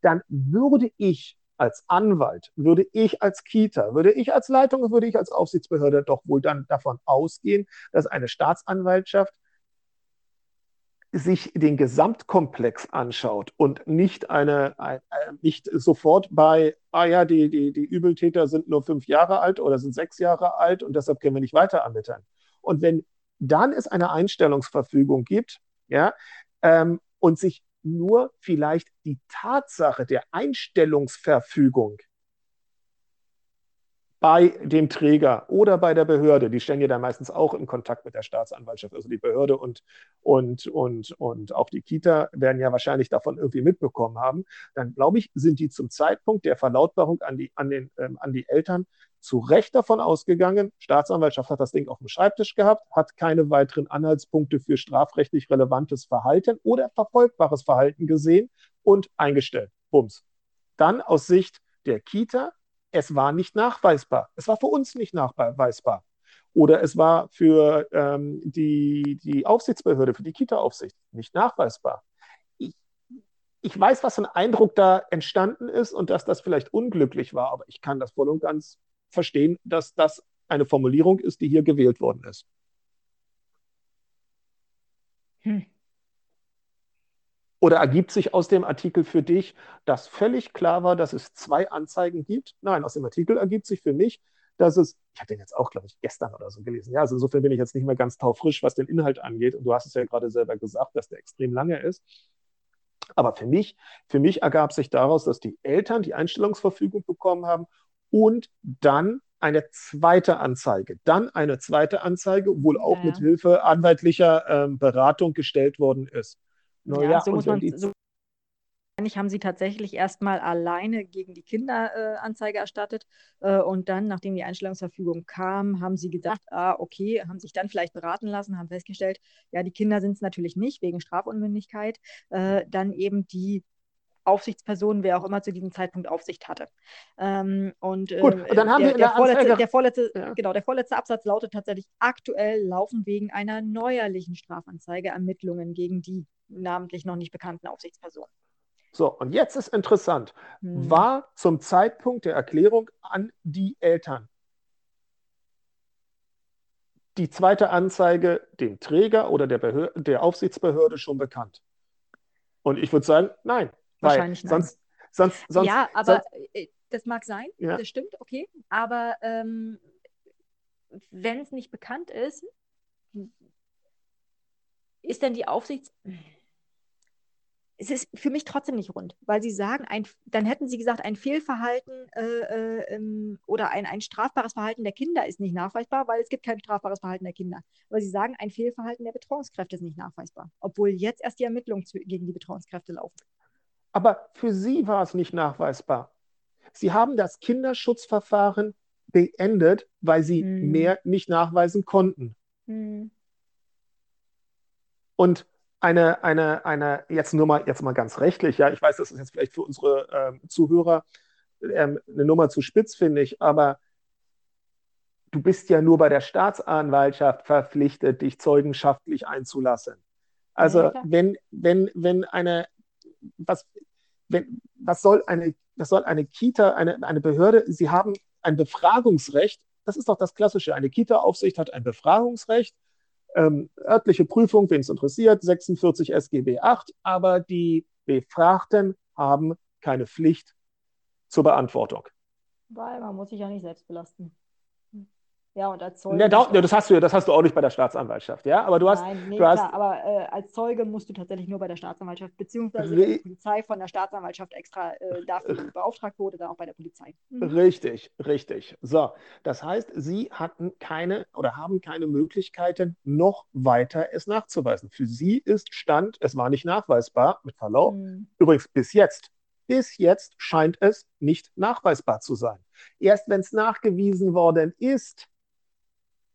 Dann würde ich als Anwalt, würde ich als Kita, würde ich als Leitung, würde ich als Aufsichtsbehörde doch wohl dann davon ausgehen, dass eine Staatsanwaltschaft sich den Gesamtkomplex anschaut und nicht eine, ein, äh, nicht sofort bei, ah ja, die, die, die Übeltäter sind nur fünf Jahre alt oder sind sechs Jahre alt und deshalb können wir nicht weiter ermitteln. Und wenn dann es eine Einstellungsverfügung gibt, ja, ähm, und sich nur vielleicht die Tatsache der Einstellungsverfügung bei dem Träger oder bei der Behörde, die stellen ja dann meistens auch in Kontakt mit der Staatsanwaltschaft, also die Behörde und, und, und, und auch die Kita werden ja wahrscheinlich davon irgendwie mitbekommen haben, dann glaube ich, sind die zum Zeitpunkt der Verlautbarung an die, an den, ähm, an die Eltern zu Recht davon ausgegangen, Staatsanwaltschaft hat das Ding auf dem Schreibtisch gehabt, hat keine weiteren Anhaltspunkte für strafrechtlich relevantes Verhalten oder verfolgbares Verhalten gesehen und eingestellt. Bums. Dann aus Sicht der Kita es war nicht nachweisbar. Es war für uns nicht nachweisbar. Oder es war für ähm, die, die Aufsichtsbehörde, für die Kita-Aufsicht nicht nachweisbar. Ich, ich weiß, was für ein Eindruck da entstanden ist und dass das vielleicht unglücklich war, aber ich kann das voll und ganz verstehen, dass das eine Formulierung ist, die hier gewählt worden ist. Hm. Oder ergibt sich aus dem Artikel für dich, dass völlig klar war, dass es zwei Anzeigen gibt? Nein, aus dem Artikel ergibt sich für mich, dass es, ich habe den jetzt auch, glaube ich, gestern oder so gelesen. Ja, also insofern bin ich jetzt nicht mehr ganz taufrisch, was den Inhalt angeht. Und du hast es ja gerade selber gesagt, dass der extrem lange ist. Aber für mich, für mich ergab sich daraus, dass die Eltern die Einstellungsverfügung bekommen haben und dann eine zweite Anzeige, dann eine zweite Anzeige, wohl auch ja, mit Hilfe anwaltlicher ähm, Beratung gestellt worden ist. Naja, ja, so muss man. So haben sie tatsächlich erstmal alleine gegen die Kinder äh, Anzeige erstattet äh, und dann, nachdem die Einstellungsverfügung kam, haben sie gedacht, ah, okay, haben sich dann vielleicht beraten lassen, haben festgestellt, ja, die Kinder sind es natürlich nicht wegen Strafunmündigkeit, äh, dann eben die Aufsichtsperson, wer auch immer zu diesem Zeitpunkt Aufsicht hatte. Ähm, und, Gut, und dann haben der, wir der, vorletzte, der, vorletzte, ja. genau, der vorletzte Absatz lautet tatsächlich, aktuell laufen wegen einer neuerlichen Strafanzeige Ermittlungen gegen die namentlich noch nicht bekannten Aufsichtspersonen. So, und jetzt ist interessant, hm. war zum Zeitpunkt der Erklärung an die Eltern die zweite Anzeige dem Träger oder der, Behörde, der Aufsichtsbehörde schon bekannt? Und ich würde sagen, nein. Wahrscheinlich nein. Sonst, sonst, sonst, ja, aber sonst, äh, das mag sein, ja. das stimmt, okay. Aber ähm, wenn es nicht bekannt ist, ist denn die Aufsichts es ist für mich trotzdem nicht rund, weil sie sagen, ein, dann hätten sie gesagt, ein Fehlverhalten äh, äh, ähm, oder ein, ein strafbares Verhalten der Kinder ist nicht nachweisbar, weil es gibt kein strafbares Verhalten der Kinder. Aber sie sagen, ein Fehlverhalten der Betreuungskräfte ist nicht nachweisbar, obwohl jetzt erst die Ermittlungen zu, gegen die Betreuungskräfte laufen. Aber für sie war es nicht nachweisbar. Sie haben das Kinderschutzverfahren beendet, weil sie hm. mehr nicht nachweisen konnten. Hm. Und eine, eine, eine, jetzt nur mal, jetzt mal ganz rechtlich, ja, ich weiß, das ist jetzt vielleicht für unsere ähm, Zuhörer ähm, eine Nummer zu spitz, finde ich, aber du bist ja nur bei der Staatsanwaltschaft verpflichtet, dich zeugenschaftlich einzulassen. Also ja, wenn, wenn, wenn eine, was, wenn, was soll eine, was soll eine Kita, eine, eine Behörde, sie haben ein Befragungsrecht, das ist doch das Klassische. Eine Kita-Aufsicht hat ein Befragungsrecht ähm, örtliche Prüfung, wen es interessiert, 46 SGB 8, aber die Befragten haben keine Pflicht zur Beantwortung. Weil man muss sich ja nicht selbst belasten. Ja, und als Zeuge. Ja, das, hast du, das hast du auch nicht bei der Staatsanwaltschaft, ja? Aber du hast. Nein, nee, du hast, klar, aber äh, als Zeuge musst du tatsächlich nur bei der Staatsanwaltschaft, beziehungsweise wenn die Polizei von der Staatsanwaltschaft extra äh, dafür beauftragt wurde, dann auch bei der Polizei. Mhm. Richtig, richtig. So, das heißt, sie hatten keine oder haben keine Möglichkeiten, noch weiter es nachzuweisen. Für sie ist Stand, es war nicht nachweisbar, mit Verlaub. Mhm. Übrigens, bis jetzt. Bis jetzt scheint es nicht nachweisbar zu sein. Erst wenn es nachgewiesen worden ist,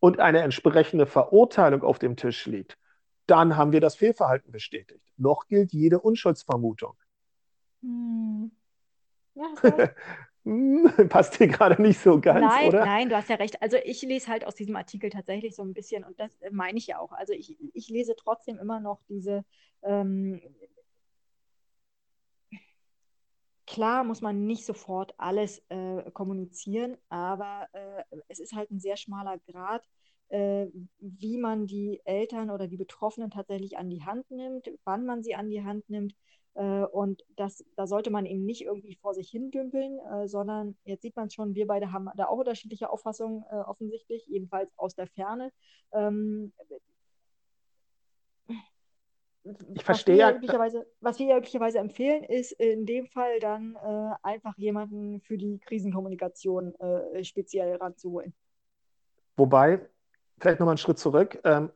und eine entsprechende Verurteilung auf dem Tisch liegt, dann haben wir das Fehlverhalten bestätigt. Noch gilt jede Unschuldsvermutung. Hm. Ja, hm, Passt dir gerade nicht so ganz, nein, oder? Nein, du hast ja recht. Also ich lese halt aus diesem Artikel tatsächlich so ein bisschen, und das meine ich ja auch. Also ich, ich lese trotzdem immer noch diese, ähm, klar muss man nicht sofort alles äh, kommunizieren, aber äh, es ist halt ein sehr schmaler Grad, äh, wie man die Eltern oder die Betroffenen tatsächlich an die Hand nimmt, wann man sie an die Hand nimmt. Äh, und das, da sollte man eben nicht irgendwie vor sich hin dümpeln, äh, sondern jetzt sieht man es schon, wir beide haben da auch unterschiedliche Auffassungen äh, offensichtlich, jedenfalls aus der Ferne. Ähm, ich verstehe ja. Was wir ja üblicherweise empfehlen, ist in dem Fall dann äh, einfach jemanden für die Krisenkommunikation äh, speziell ranzuholen. Wobei, vielleicht nochmal einen Schritt zurück, ähm,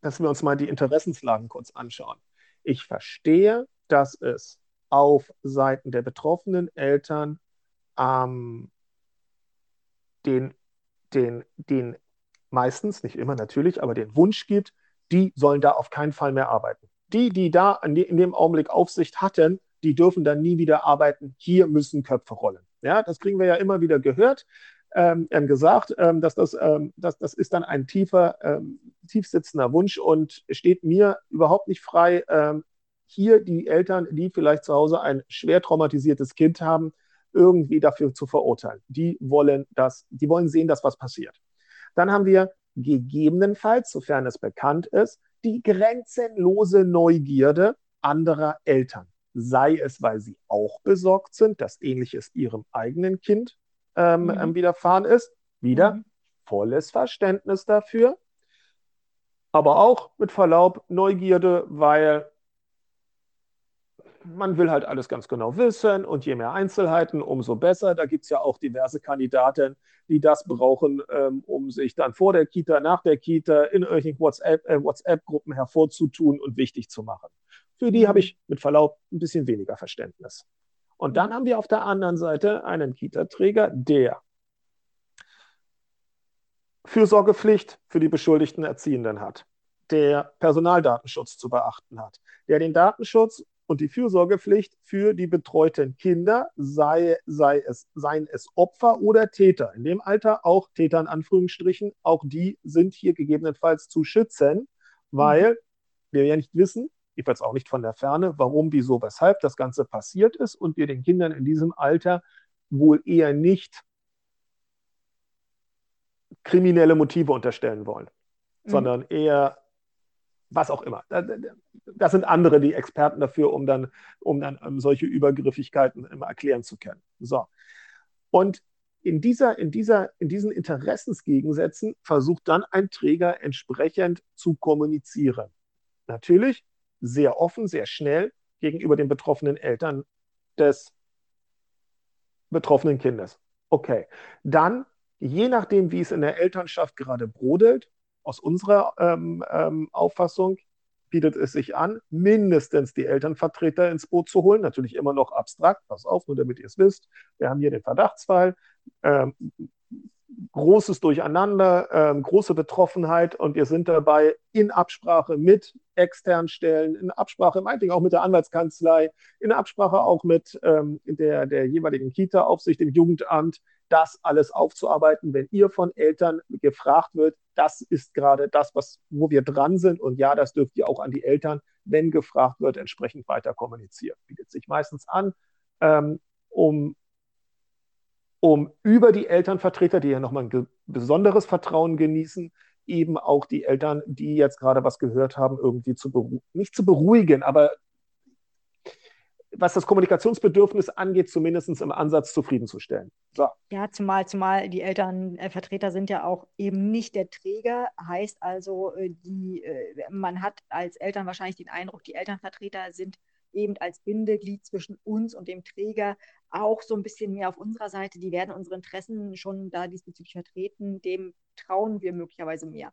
dass wir uns mal die Interessenslagen kurz anschauen. Ich verstehe, dass es auf Seiten der betroffenen Eltern ähm, den, den, den meistens, nicht immer natürlich, aber den Wunsch gibt, die sollen da auf keinen Fall mehr arbeiten. Die, die da in dem Augenblick Aufsicht hatten, die dürfen dann nie wieder arbeiten. Hier müssen Köpfe rollen. Ja, das kriegen wir ja immer wieder gehört, ähm, gesagt, ähm, dass das, ähm, das, das ist dann ein tiefer, ähm, tief sitzender Wunsch und steht mir überhaupt nicht frei, ähm, hier die Eltern, die vielleicht zu Hause ein schwer traumatisiertes Kind haben, irgendwie dafür zu verurteilen. Die wollen das, die wollen sehen, dass was passiert. Dann haben wir gegebenenfalls, sofern es bekannt ist, die grenzenlose Neugierde anderer Eltern. Sei es, weil sie auch besorgt sind, dass ähnliches ihrem eigenen Kind ähm, mhm. widerfahren ist. Wieder mhm. volles Verständnis dafür. Aber auch mit Verlaub Neugierde, weil man will halt alles ganz genau wissen und je mehr Einzelheiten, umso besser. Da gibt es ja auch diverse Kandidaten, die das brauchen, ähm, um sich dann vor der Kita, nach der Kita in irgendwelchen WhatsApp-Gruppen äh, WhatsApp hervorzutun und wichtig zu machen. Für die habe ich mit Verlaub ein bisschen weniger Verständnis. Und dann haben wir auf der anderen Seite einen Kita-Träger, der Fürsorgepflicht für die beschuldigten Erziehenden hat, der Personaldatenschutz zu beachten hat, der den Datenschutz und die Fürsorgepflicht für die betreuten Kinder, sei, sei es, seien es Opfer oder Täter. In dem Alter auch Täter in Anführungsstrichen, auch die sind hier gegebenenfalls zu schützen, weil mhm. wir ja nicht wissen, jedenfalls auch nicht von der Ferne, warum, wieso, weshalb das Ganze passiert ist und wir den Kindern in diesem Alter wohl eher nicht kriminelle Motive unterstellen wollen, mhm. sondern eher was auch immer. Das sind andere die Experten dafür, um dann, um dann um solche Übergriffigkeiten erklären zu können. So. Und in, dieser, in, dieser, in diesen Interessensgegensätzen versucht dann ein Träger entsprechend zu kommunizieren. Natürlich sehr offen, sehr schnell gegenüber den betroffenen Eltern des betroffenen Kindes. Okay, dann, je nachdem, wie es in der Elternschaft gerade brodelt, aus unserer ähm, ähm, Auffassung bietet es sich an, mindestens die Elternvertreter ins Boot zu holen. Natürlich immer noch abstrakt, pass auf, nur damit ihr es wisst. Wir haben hier den Verdachtsfall. Ähm, großes Durcheinander, ähm, große Betroffenheit und wir sind dabei in Absprache mit externen Stellen, in Absprache meinetwegen auch mit der Anwaltskanzlei, in Absprache auch mit ähm, der, der jeweiligen Kita-Aufsicht, dem Jugendamt, das alles aufzuarbeiten, wenn ihr von Eltern gefragt wird, das ist gerade das, was, wo wir dran sind und ja, das dürft ihr auch an die Eltern, wenn gefragt wird, entsprechend weiter kommunizieren. Bietet sich meistens an, ähm, um um über die Elternvertreter, die ja nochmal ein besonderes Vertrauen genießen, eben auch die Eltern, die jetzt gerade was gehört haben, irgendwie zu nicht zu beruhigen, aber was das Kommunikationsbedürfnis angeht, zumindest im Ansatz zufriedenzustellen. So. Ja, zumal, zumal die Elternvertreter sind ja auch eben nicht der Träger, heißt also, äh, die, äh, man hat als Eltern wahrscheinlich den Eindruck, die Elternvertreter sind eben als Bindeglied zwischen uns und dem Träger auch so ein bisschen mehr auf unserer Seite. Die werden unsere Interessen schon da diesbezüglich vertreten. Dem trauen wir möglicherweise mehr.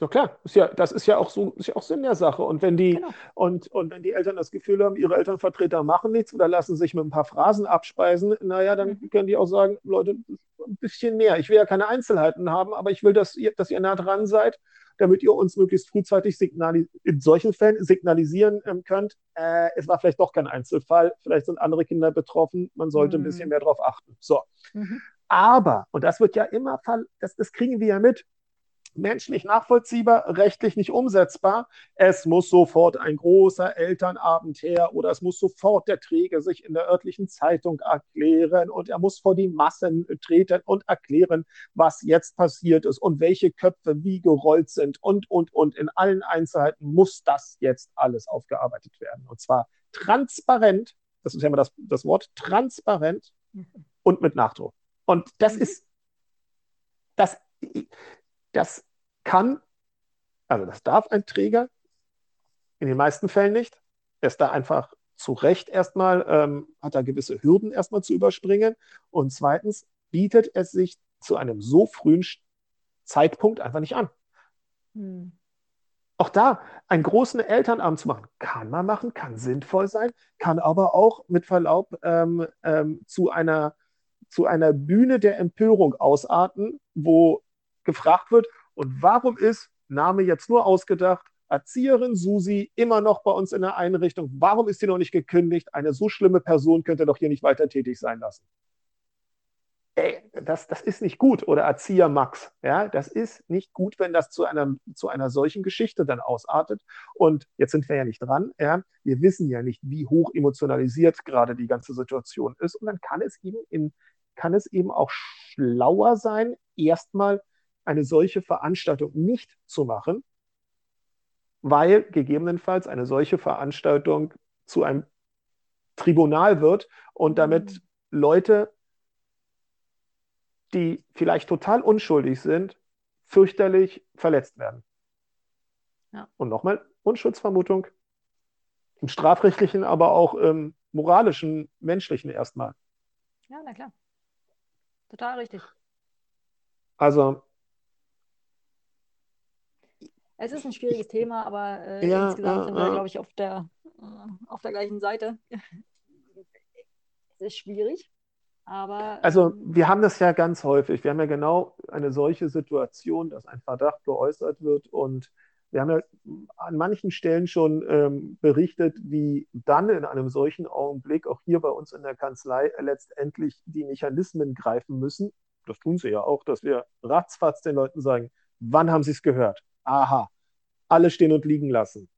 Ja klar, ist ja, das ist ja auch so, ist ja auch Sinn der Sache. Und wenn die, genau. und, und wenn die Eltern das Gefühl haben, ihre Elternvertreter machen nichts oder lassen sich mit ein paar Phrasen abspeisen, naja, dann mhm. können die auch sagen, Leute, ein bisschen mehr. Ich will ja keine Einzelheiten haben, aber ich will, dass ihr, dass ihr nah dran seid damit ihr uns möglichst frühzeitig in solchen Fällen signalisieren ähm, könnt, äh, es war vielleicht doch kein Einzelfall, vielleicht sind andere Kinder betroffen, man sollte mhm. ein bisschen mehr darauf achten. So. Mhm. Aber, und das wird ja immer, das, das kriegen wir ja mit, menschlich nachvollziehbar, rechtlich nicht umsetzbar. Es muss sofort ein großer Elternabend her oder es muss sofort der Träger sich in der örtlichen Zeitung erklären und er muss vor die Massen treten und erklären, was jetzt passiert ist und welche Köpfe wie gerollt sind und, und, und. In allen Einzelheiten muss das jetzt alles aufgearbeitet werden. Und zwar transparent, das ist ja immer das, das Wort, transparent und mit Nachdruck. Und das mhm. ist, das, das kann, also das darf ein Träger In den meisten Fällen nicht. Er ist da einfach zu Recht erstmal, ähm, hat er gewisse Hürden erstmal zu überspringen. Und zweitens bietet es sich zu einem so frühen Zeitpunkt einfach nicht an. Hm. Auch da einen großen Elternabend zu machen, kann man machen, kann sinnvoll sein, kann aber auch mit Verlaub ähm, ähm, zu, einer, zu einer Bühne der Empörung ausarten, wo gefragt wird, und warum ist Name jetzt nur ausgedacht, Erzieherin Susi immer noch bei uns in der Einrichtung, warum ist sie noch nicht gekündigt? Eine so schlimme Person könnte doch hier nicht weiter tätig sein lassen ey, das, das ist nicht gut. Oder Erzieher Max, ja, das ist nicht gut, wenn das zu einer, zu einer solchen Geschichte dann ausartet. Und jetzt sind wir ja nicht dran, ja, wir wissen ja nicht, wie hoch emotionalisiert gerade die ganze Situation ist. Und dann kann es eben, in, kann es eben auch schlauer sein, erstmal eine solche Veranstaltung nicht zu machen, weil gegebenenfalls eine solche Veranstaltung zu einem Tribunal wird und damit mhm. Leute die vielleicht total unschuldig sind, fürchterlich verletzt werden. Ja. Und nochmal, Unschuldsvermutung im strafrechtlichen, aber auch im moralischen, menschlichen erstmal. Ja, na klar. Total richtig. Also. Es ist ein schwieriges Thema, aber äh, ja, insgesamt äh, sind wir, glaube ich, auf der, äh, auf der gleichen Seite. es ist schwierig. Aber, also ähm, wir haben das ja ganz häufig. Wir haben ja genau eine solche Situation, dass ein Verdacht geäußert wird und wir haben ja an manchen Stellen schon ähm, berichtet, wie dann in einem solchen Augenblick auch hier bei uns in der Kanzlei letztendlich die Mechanismen greifen müssen. Das tun sie ja auch, dass wir ratzfatz den Leuten sagen, wann haben sie es gehört? Aha, alle stehen und liegen lassen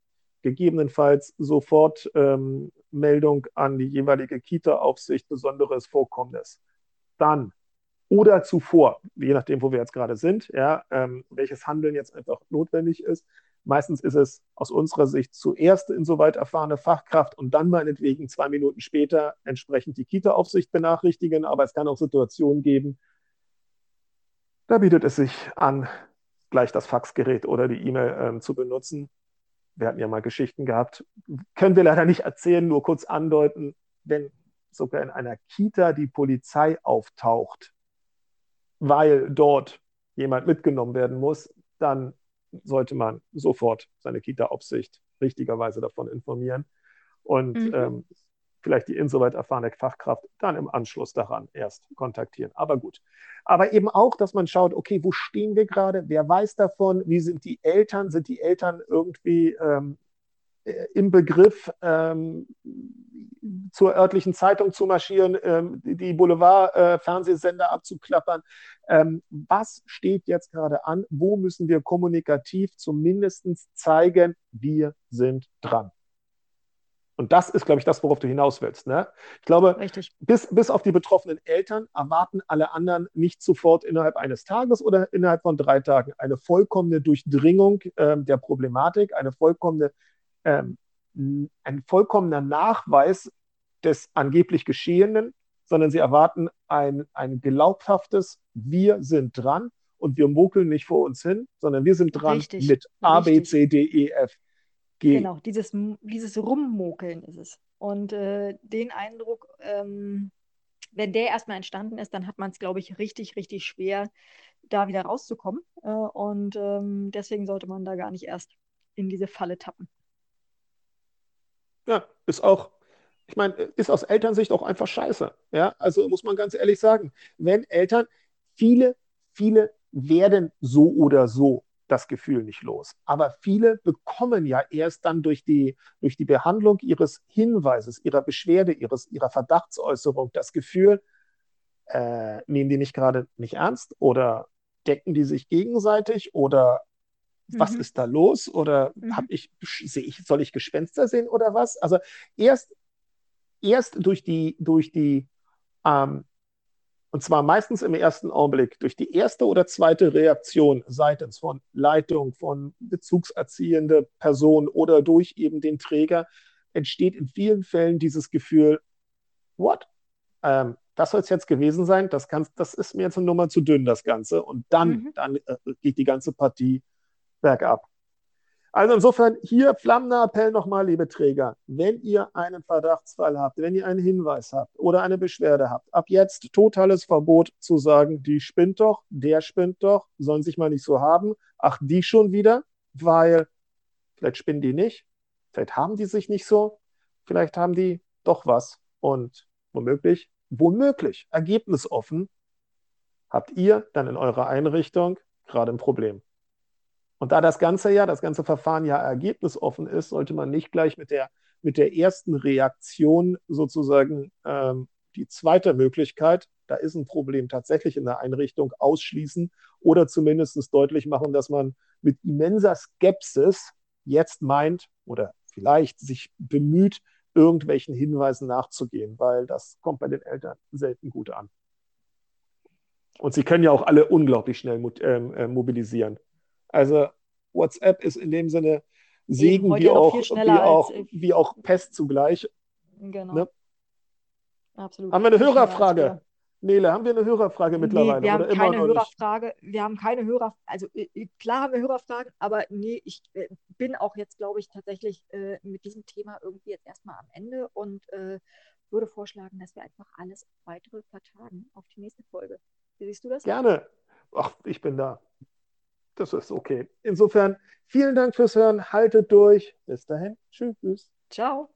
gegebenenfalls sofort ähm, Meldung an die jeweilige Kita-Aufsicht, besonderes Vorkommnis. Dann oder zuvor, je nachdem, wo wir jetzt gerade sind, ja, ähm, welches Handeln jetzt einfach notwendig ist. Meistens ist es aus unserer Sicht zuerst insoweit erfahrene Fachkraft und dann meinetwegen zwei Minuten später entsprechend die Kita-Aufsicht benachrichtigen. Aber es kann auch Situationen geben, da bietet es sich an, gleich das Faxgerät oder die E-Mail ähm, zu benutzen wir hatten ja mal Geschichten gehabt, können wir leider nicht erzählen, nur kurz andeuten, wenn sogar in einer Kita die Polizei auftaucht, weil dort jemand mitgenommen werden muss, dann sollte man sofort seine Kita-Aufsicht richtigerweise davon informieren. Und mhm. ähm, vielleicht die insoweit erfahrene Fachkraft dann im Anschluss daran erst kontaktieren. Aber gut. Aber eben auch, dass man schaut, okay, wo stehen wir gerade? Wer weiß davon? Wie sind die Eltern? Sind die Eltern irgendwie ähm, äh, im Begriff, ähm, zur örtlichen Zeitung zu marschieren, ähm, die Boulevard-Fernsehsender äh, abzuklappern? Ähm, was steht jetzt gerade an? Wo müssen wir kommunikativ zumindest zeigen, wir sind dran? Und das ist, glaube ich, das, worauf du hinaus willst. Ne? Ich glaube, bis, bis auf die betroffenen Eltern erwarten alle anderen nicht sofort innerhalb eines Tages oder innerhalb von drei Tagen eine vollkommene Durchdringung ähm, der Problematik, eine vollkommene, ähm, ein vollkommener Nachweis des angeblich Geschehenen, sondern sie erwarten ein, ein glaubhaftes, wir sind dran und wir muckeln nicht vor uns hin, sondern wir sind dran Richtig. mit A, B, C, D, E, F. Ge genau, dieses, dieses Rummokeln ist es. Und äh, den Eindruck, ähm, wenn der erstmal entstanden ist, dann hat man es, glaube ich, richtig, richtig schwer, da wieder rauszukommen. Äh, und ähm, deswegen sollte man da gar nicht erst in diese Falle tappen. Ja, ist auch, ich meine, ist aus Elternsicht auch einfach scheiße. Ja, also muss man ganz ehrlich sagen, wenn Eltern, viele, viele werden so oder so das Gefühl nicht los. Aber viele bekommen ja erst dann durch die, durch die Behandlung ihres Hinweises, ihrer Beschwerde, ihres, ihrer Verdachtsäußerung das Gefühl, äh, nehmen die mich gerade nicht ernst oder decken die sich gegenseitig oder was mhm. ist da los oder mhm. habe ich, ich, soll ich Gespenster sehen oder was? Also erst, erst durch die, durch die ähm, und zwar meistens im ersten Augenblick durch die erste oder zweite Reaktion seitens von Leitung, von bezugserziehender Person oder durch eben den Träger entsteht in vielen Fällen dieses Gefühl, what? Ähm, das soll es jetzt gewesen sein, das, kann, das ist mir jetzt eine Nummer zu dünn, das Ganze. Und dann, mhm. dann äh, geht die ganze Partie bergab. Also insofern hier flammender Appell nochmal, liebe Träger. Wenn ihr einen Verdachtsfall habt, wenn ihr einen Hinweis habt oder eine Beschwerde habt, ab jetzt totales Verbot zu sagen, die spinnt doch, der spinnt doch, sollen sich mal nicht so haben. Ach, die schon wieder, weil vielleicht spinnen die nicht, vielleicht haben die sich nicht so, vielleicht haben die doch was und womöglich, womöglich, ergebnisoffen, habt ihr dann in eurer Einrichtung gerade ein Problem. Und da das ganze ja, das ganze Verfahren ja ergebnisoffen ist, sollte man nicht gleich mit der, mit der ersten Reaktion sozusagen ähm, die zweite Möglichkeit, da ist ein Problem tatsächlich in der Einrichtung, ausschließen oder zumindest deutlich machen, dass man mit immenser Skepsis jetzt meint oder vielleicht sich bemüht, irgendwelchen Hinweisen nachzugehen, weil das kommt bei den Eltern selten gut an. Und sie können ja auch alle unglaublich schnell ähm, äh, mobilisieren. Also WhatsApp ist in dem Sinne Segen wie auch, wie, auch, wie auch Pest zugleich. Genau. Ne? Absolut. Haben wir eine Hörerfrage? Nele, haben wir eine Hörerfrage mittlerweile? Nee, wir haben keine Hörerfrage. Wir haben keine Hörerfrage. Also äh, äh, klar haben wir Hörerfragen, aber nee, ich äh, bin auch jetzt, glaube ich, tatsächlich äh, mit diesem Thema irgendwie jetzt erstmal am Ende und äh, würde vorschlagen, dass wir einfach alles weitere vertagen auf die nächste Folge. Wie siehst du das? Gerne. Ach, ich bin da. Das ist okay. Insofern vielen Dank fürs Hören. Haltet durch. Bis dahin. Tschüss. Ciao.